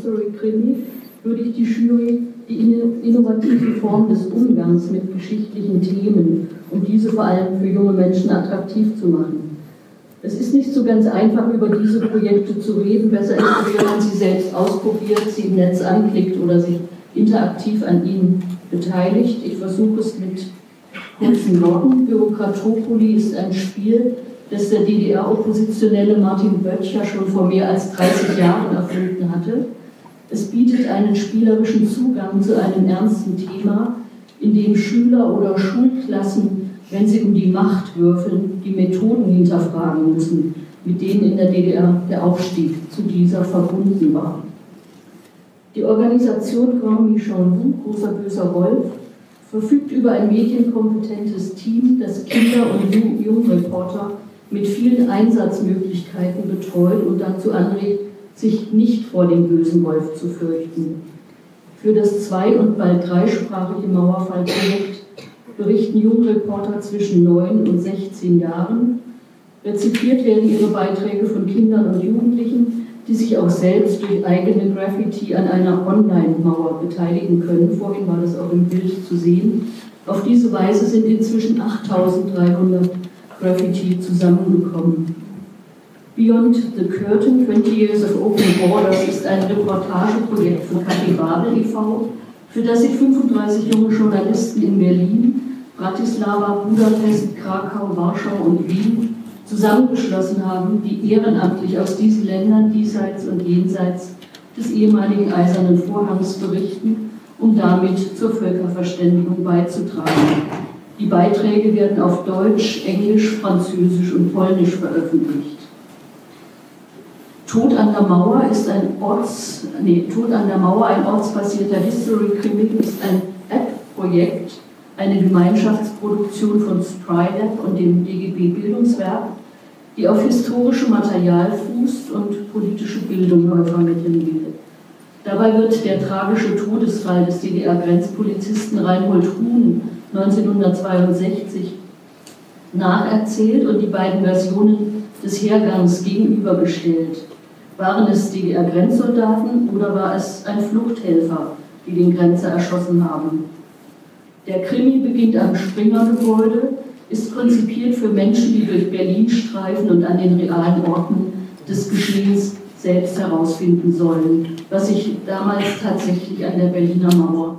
History-Krimi würdigt die Jury die innovative Form des Umgangs mit geschichtlichen Themen und diese vor allem für junge Menschen attraktiv zu machen. Es ist nicht so ganz einfach, über diese Projekte zu reden. Besser ist wenn man sie selbst ausprobiert, sie im Netz anklickt oder sich interaktiv an ihnen beteiligt. Ich versuche es mit kurzen Worten. Bürokratopoli ist ein Spiel, das der DDR-Oppositionelle Martin Böttcher schon vor mehr als 30 Jahren erfunden hatte. Es bietet einen spielerischen Zugang zu einem ernsten Thema, in dem Schüler oder Schulklassen, wenn sie um die Macht würfeln, die Methoden hinterfragen müssen, mit denen in der DDR der Aufstieg zu dieser verbunden war. Die Organisation Grand Michon Großer Böser Wolf, verfügt über ein medienkompetentes Team, das Kinder- und Jungreporter mit vielen Einsatzmöglichkeiten betreut und dazu anregt, sich nicht vor dem bösen Wolf zu fürchten. Für das zwei- und bald dreisprachige Mauerfallprojekt berichten Jungreporter zwischen 9 und 16 Jahren. Rezipiert werden ihre Beiträge von Kindern und Jugendlichen, die sich auch selbst durch eigene Graffiti an einer Online-Mauer beteiligen können. Vorhin war das auch im Bild zu sehen. Auf diese Weise sind inzwischen 8300 Graffiti zusammengekommen. Beyond the Curtain, 20 Years of Open Borders ist ein Reportageprojekt von Kathi Babel e.V., für das sich 35 junge Journalisten in Berlin, Bratislava, Budapest, Krakau, Warschau und Wien zusammengeschlossen haben, die ehrenamtlich aus diesen Ländern diesseits und jenseits des ehemaligen Eisernen Vorhangs berichten, um damit zur Völkerverständigung beizutragen. Die Beiträge werden auf Deutsch, Englisch, Französisch und Polnisch veröffentlicht. Tod an der Mauer ist ein Orts, nee, Tod an der Mauer, ein ortsbasierter History-Krimi, ist ein App-Projekt, eine Gemeinschaftsproduktion von SpryLab und dem DGB Bildungswerk, die auf historischem Material fußt und politische Bildung neu vermitteln will. Dabei wird der tragische Todesfall des DDR-Grenzpolizisten Reinhold Huhn 1962 nacherzählt und die beiden Versionen des Hergangs gegenübergestellt. Waren es DDR-Grenzsoldaten oder war es ein Fluchthelfer, die den Grenzer erschossen haben? Der Krimi beginnt am Springer-Gebäude, ist konzipiert für Menschen, die durch Berlin streifen und an den realen Orten des Geschehens selbst herausfinden sollen, was sich damals tatsächlich an der Berliner Mauer